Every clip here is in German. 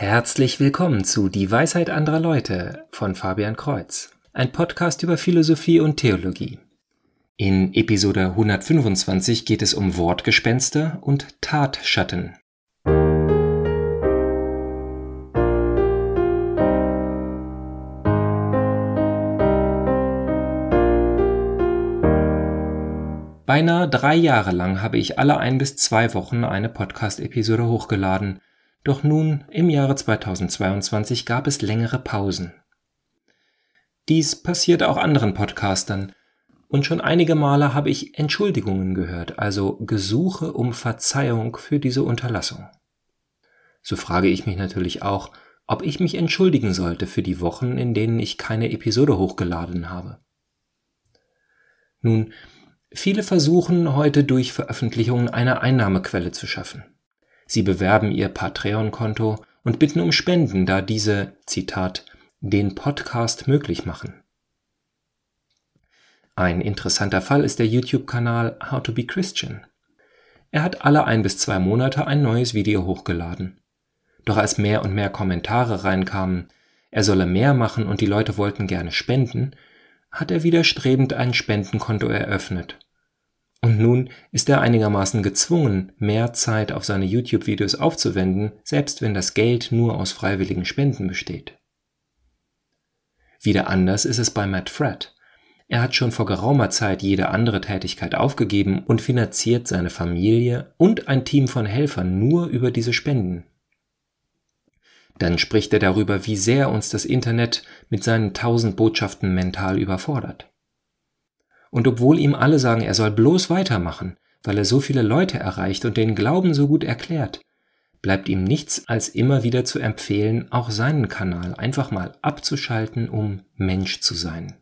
Herzlich willkommen zu Die Weisheit anderer Leute von Fabian Kreuz, ein Podcast über Philosophie und Theologie. In Episode 125 geht es um Wortgespenster und Tatschatten. Beinahe drei Jahre lang habe ich alle ein bis zwei Wochen eine Podcast-Episode hochgeladen, doch nun im Jahre 2022 gab es längere Pausen. Dies passiert auch anderen Podcastern, und schon einige Male habe ich Entschuldigungen gehört, also Gesuche um Verzeihung für diese Unterlassung. So frage ich mich natürlich auch, ob ich mich entschuldigen sollte für die Wochen, in denen ich keine Episode hochgeladen habe. Nun, Viele versuchen heute durch Veröffentlichungen eine Einnahmequelle zu schaffen. Sie bewerben ihr Patreon-Konto und bitten um Spenden, da diese, Zitat, den Podcast möglich machen. Ein interessanter Fall ist der YouTube-Kanal How to be Christian. Er hat alle ein bis zwei Monate ein neues Video hochgeladen. Doch als mehr und mehr Kommentare reinkamen, er solle mehr machen und die Leute wollten gerne spenden, hat er widerstrebend ein Spendenkonto eröffnet. Und nun ist er einigermaßen gezwungen, mehr Zeit auf seine YouTube-Videos aufzuwenden, selbst wenn das Geld nur aus freiwilligen Spenden besteht. Wieder anders ist es bei Matt Fratt. Er hat schon vor geraumer Zeit jede andere Tätigkeit aufgegeben und finanziert seine Familie und ein Team von Helfern nur über diese Spenden. Dann spricht er darüber, wie sehr uns das Internet mit seinen tausend Botschaften mental überfordert. Und obwohl ihm alle sagen, er soll bloß weitermachen, weil er so viele Leute erreicht und den Glauben so gut erklärt, bleibt ihm nichts als immer wieder zu empfehlen, auch seinen Kanal einfach mal abzuschalten, um Mensch zu sein.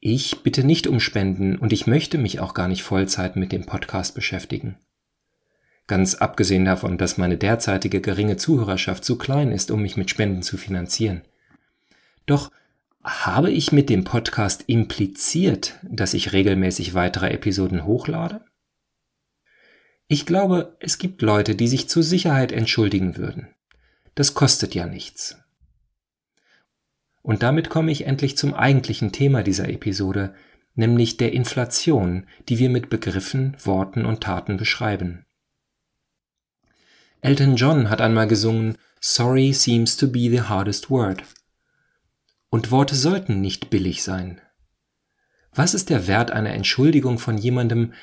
Ich bitte nicht um Spenden und ich möchte mich auch gar nicht Vollzeit mit dem Podcast beschäftigen. Ganz abgesehen davon, dass meine derzeitige geringe Zuhörerschaft zu klein ist, um mich mit Spenden zu finanzieren. Doch habe ich mit dem Podcast impliziert, dass ich regelmäßig weitere Episoden hochlade? Ich glaube, es gibt Leute, die sich zur Sicherheit entschuldigen würden. Das kostet ja nichts. Und damit komme ich endlich zum eigentlichen Thema dieser Episode, nämlich der Inflation, die wir mit Begriffen, Worten und Taten beschreiben. Elton John hat einmal gesungen Sorry seems to be the hardest word. Und Worte sollten nicht billig sein. Was ist der Wert einer Entschuldigung von jemandem,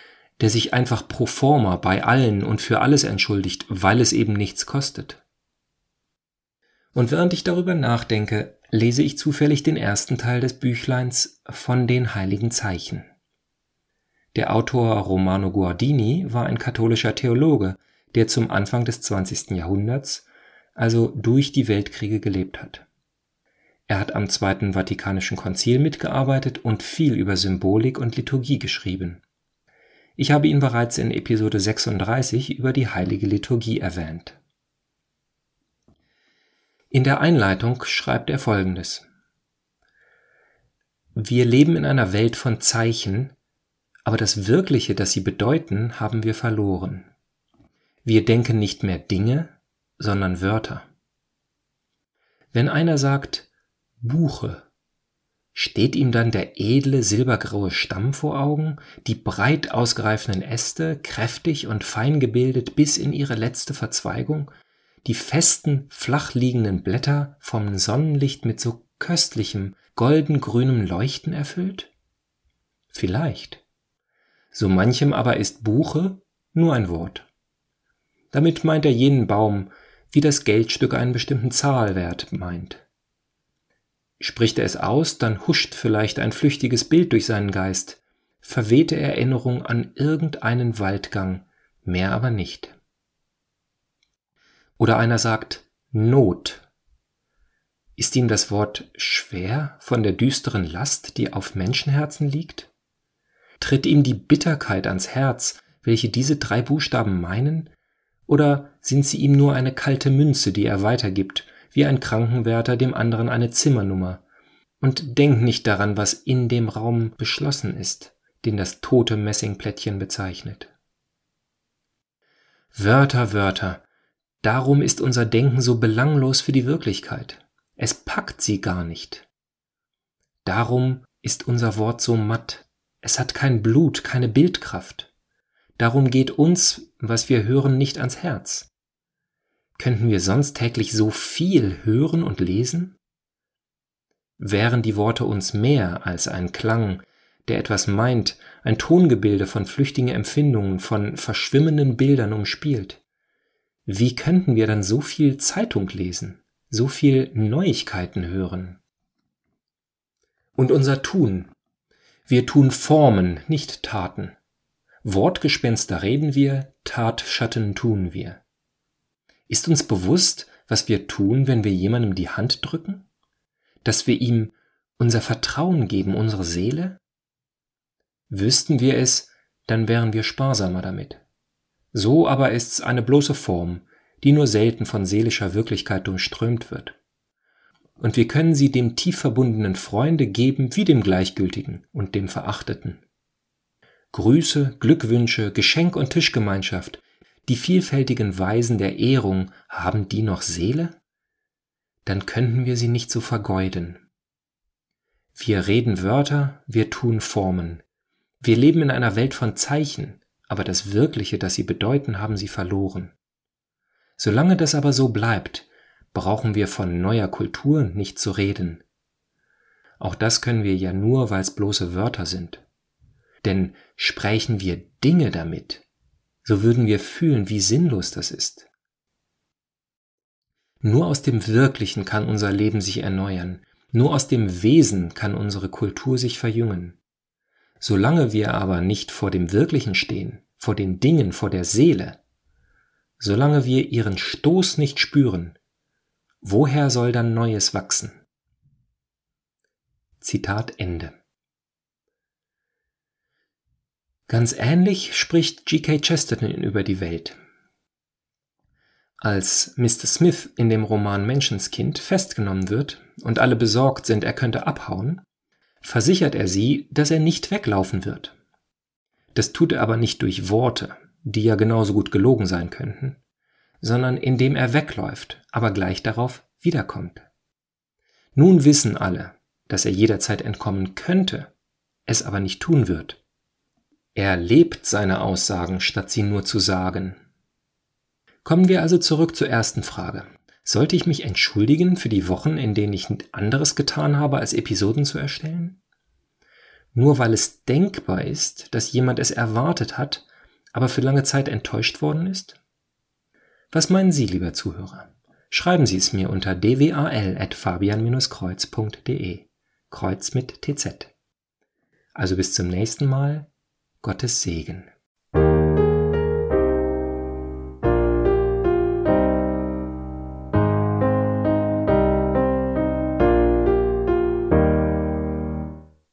der sich einfach pro forma bei allen und für alles entschuldigt, weil es eben nichts kostet? Und während ich darüber nachdenke, lese ich zufällig den ersten Teil des Büchleins von den heiligen Zeichen. Der Autor Romano Guardini war ein katholischer Theologe, der zum Anfang des 20. Jahrhunderts, also durch die Weltkriege gelebt hat. Er hat am Zweiten Vatikanischen Konzil mitgearbeitet und viel über Symbolik und Liturgie geschrieben. Ich habe ihn bereits in Episode 36 über die heilige Liturgie erwähnt. In der Einleitung schreibt er folgendes. Wir leben in einer Welt von Zeichen, aber das Wirkliche, das sie bedeuten, haben wir verloren. Wir denken nicht mehr Dinge, sondern Wörter. Wenn einer sagt, Buche. Steht ihm dann der edle silbergraue Stamm vor Augen, die breit ausgereiften Äste, kräftig und fein gebildet bis in ihre letzte Verzweigung, die festen, flach liegenden Blätter vom Sonnenlicht mit so köstlichem, goldengrünem Leuchten erfüllt? Vielleicht. So manchem aber ist Buche nur ein Wort. Damit meint er jenen Baum, wie das Geldstück einen bestimmten Zahlwert meint. Spricht er es aus, dann huscht vielleicht ein flüchtiges Bild durch seinen Geist, verwehte Erinnerung an irgendeinen Waldgang, mehr aber nicht. Oder einer sagt Not. Ist ihm das Wort schwer von der düsteren Last, die auf Menschenherzen liegt? Tritt ihm die Bitterkeit ans Herz, welche diese drei Buchstaben meinen? Oder sind sie ihm nur eine kalte Münze, die er weitergibt wie ein Krankenwärter dem anderen eine Zimmernummer und denkt nicht daran, was in dem Raum beschlossen ist, den das tote Messingplättchen bezeichnet. Wörter, Wörter, Darum ist unser Denken so belanglos für die Wirklichkeit. Es packt sie gar nicht. Darum ist unser Wort so matt. Es hat kein Blut, keine Bildkraft. Darum geht uns, was wir hören, nicht ans Herz. Könnten wir sonst täglich so viel hören und lesen? Wären die Worte uns mehr als ein Klang, der etwas meint, ein Tongebilde von flüchtigen Empfindungen, von verschwimmenden Bildern umspielt, wie könnten wir dann so viel Zeitung lesen, so viel Neuigkeiten hören? Und unser Tun. Wir tun Formen, nicht Taten. Wortgespenster reden wir, Tatschatten tun wir. Ist uns bewusst, was wir tun, wenn wir jemandem die Hand drücken? Dass wir ihm unser Vertrauen geben, unsere Seele? Wüssten wir es, dann wären wir sparsamer damit. So aber ist's eine bloße Form, die nur selten von seelischer Wirklichkeit durchströmt wird. Und wir können sie dem tief verbundenen Freunde geben wie dem Gleichgültigen und dem Verachteten. Grüße, Glückwünsche, Geschenk und Tischgemeinschaft, die vielfältigen Weisen der Ehrung, haben die noch Seele? Dann könnten wir sie nicht so vergeuden. Wir reden Wörter, wir tun Formen. Wir leben in einer Welt von Zeichen, aber das Wirkliche, das sie bedeuten, haben sie verloren. Solange das aber so bleibt, brauchen wir von neuer Kultur nicht zu reden. Auch das können wir ja nur, weil es bloße Wörter sind. Denn sprechen wir Dinge damit, so würden wir fühlen, wie sinnlos das ist. Nur aus dem Wirklichen kann unser Leben sich erneuern, nur aus dem Wesen kann unsere Kultur sich verjüngen. Solange wir aber nicht vor dem Wirklichen stehen, vor den Dingen, vor der Seele, solange wir ihren Stoß nicht spüren, woher soll dann Neues wachsen? Zitat Ende. Ganz ähnlich spricht G.K. Chesterton über die Welt. Als Mr. Smith in dem Roman Menschenskind festgenommen wird und alle besorgt sind, er könnte abhauen, versichert er sie, dass er nicht weglaufen wird. Das tut er aber nicht durch Worte, die ja genauso gut gelogen sein könnten, sondern indem er wegläuft, aber gleich darauf wiederkommt. Nun wissen alle, dass er jederzeit entkommen könnte, es aber nicht tun wird. Er lebt seine Aussagen, statt sie nur zu sagen. Kommen wir also zurück zur ersten Frage. Sollte ich mich entschuldigen für die Wochen, in denen ich anderes getan habe, als Episoden zu erstellen? Nur weil es denkbar ist, dass jemand es erwartet hat, aber für lange Zeit enttäuscht worden ist? Was meinen Sie, lieber Zuhörer? Schreiben Sie es mir unter dwal.fabian-kreuz.de. Kreuz mit TZ. Also bis zum nächsten Mal. Gottes Segen.